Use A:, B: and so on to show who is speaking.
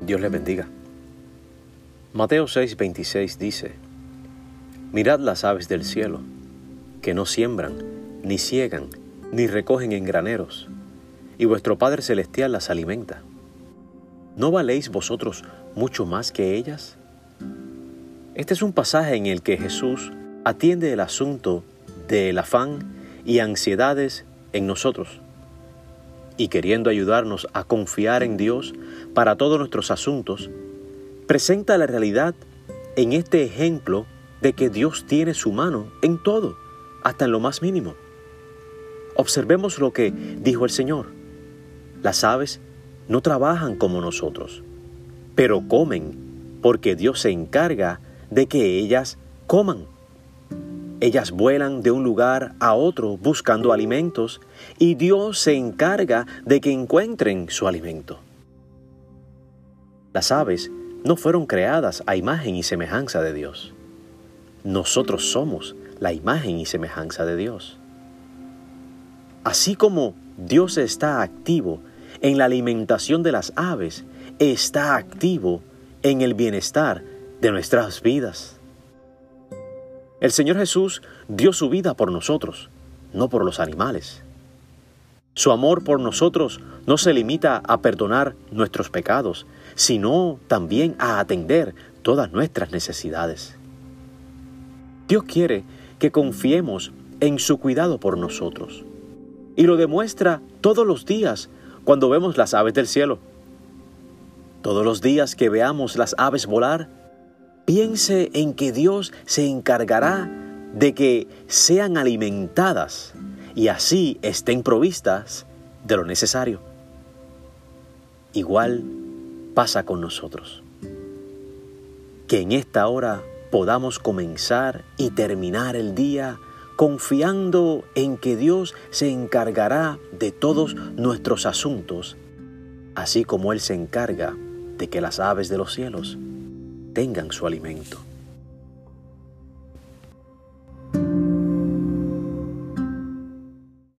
A: Dios les bendiga. Mateo 6:26 dice, Mirad las aves del cielo, que no siembran, ni ciegan, ni recogen en graneros, y vuestro Padre Celestial las alimenta. ¿No valéis vosotros mucho más que ellas? Este es un pasaje en el que Jesús atiende el asunto del afán y ansiedades en nosotros y queriendo ayudarnos a confiar en Dios para todos nuestros asuntos, presenta la realidad en este ejemplo de que Dios tiene su mano en todo, hasta en lo más mínimo. Observemos lo que dijo el Señor. Las aves no trabajan como nosotros, pero comen porque Dios se encarga de que ellas coman. Ellas vuelan de un lugar a otro buscando alimentos y Dios se encarga de que encuentren su alimento. Las aves no fueron creadas a imagen y semejanza de Dios. Nosotros somos la imagen y semejanza de Dios. Así como Dios está activo en la alimentación de las aves, está activo en el bienestar de nuestras vidas. El Señor Jesús dio su vida por nosotros, no por los animales. Su amor por nosotros no se limita a perdonar nuestros pecados, sino también a atender todas nuestras necesidades. Dios quiere que confiemos en su cuidado por nosotros. Y lo demuestra todos los días cuando vemos las aves del cielo. Todos los días que veamos las aves volar, piense en que Dios se encargará de que sean alimentadas y así estén provistas de lo necesario. Igual pasa con nosotros. Que en esta hora podamos comenzar y terminar el día confiando en que Dios se encargará de todos nuestros asuntos, así como Él se encarga de que las aves de los cielos tengan su alimento.